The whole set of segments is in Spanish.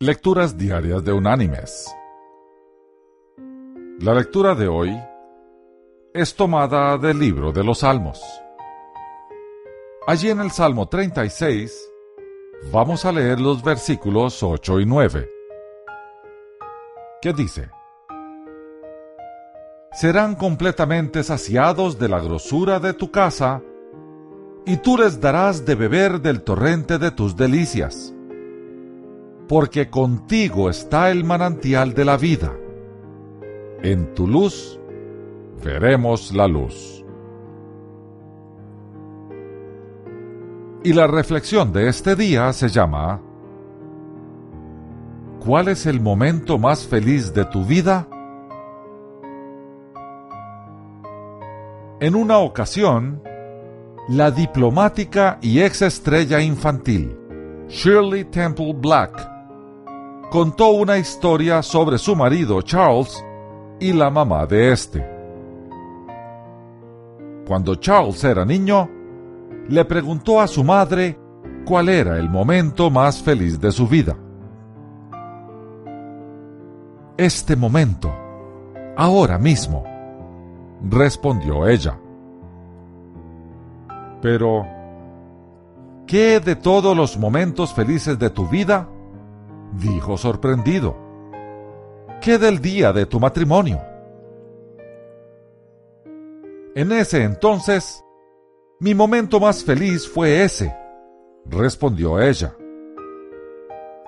Lecturas Diarias de Unánimes. La lectura de hoy es tomada del libro de los Salmos. Allí en el Salmo 36 vamos a leer los versículos 8 y 9, que dice, Serán completamente saciados de la grosura de tu casa, y tú les darás de beber del torrente de tus delicias porque contigo está el manantial de la vida. En tu luz veremos la luz. Y la reflexión de este día se llama ¿Cuál es el momento más feliz de tu vida? En una ocasión, la diplomática y ex estrella infantil Shirley Temple Black contó una historia sobre su marido Charles y la mamá de este. Cuando Charles era niño, le preguntó a su madre cuál era el momento más feliz de su vida. Este momento, ahora mismo, respondió ella. Pero, ¿qué de todos los momentos felices de tu vida? Dijo sorprendido. ¿Qué del día de tu matrimonio? En ese entonces, mi momento más feliz fue ese, respondió ella.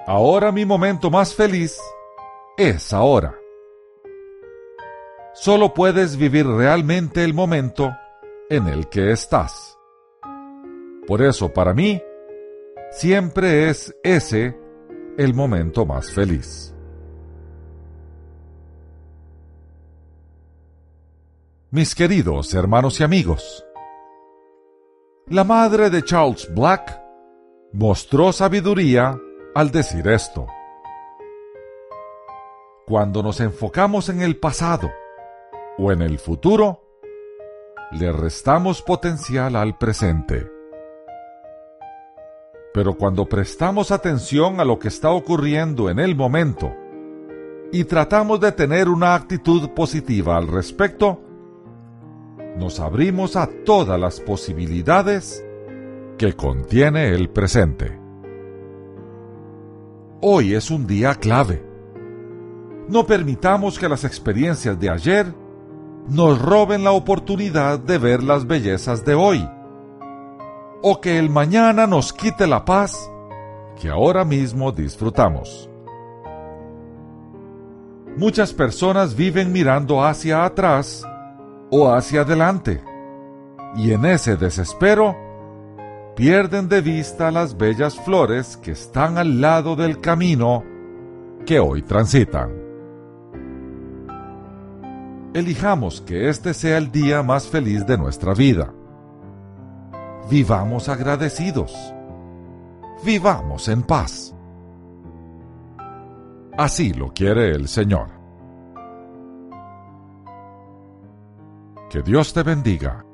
Ahora mi momento más feliz es ahora. Solo puedes vivir realmente el momento en el que estás. Por eso para mí, siempre es ese el momento más feliz. Mis queridos hermanos y amigos, la madre de Charles Black mostró sabiduría al decir esto. Cuando nos enfocamos en el pasado o en el futuro, le restamos potencial al presente. Pero cuando prestamos atención a lo que está ocurriendo en el momento y tratamos de tener una actitud positiva al respecto, nos abrimos a todas las posibilidades que contiene el presente. Hoy es un día clave. No permitamos que las experiencias de ayer nos roben la oportunidad de ver las bellezas de hoy o que el mañana nos quite la paz que ahora mismo disfrutamos. Muchas personas viven mirando hacia atrás o hacia adelante y en ese desespero pierden de vista las bellas flores que están al lado del camino que hoy transitan. Elijamos que este sea el día más feliz de nuestra vida vivamos agradecidos, vivamos en paz. Así lo quiere el Señor. Que Dios te bendiga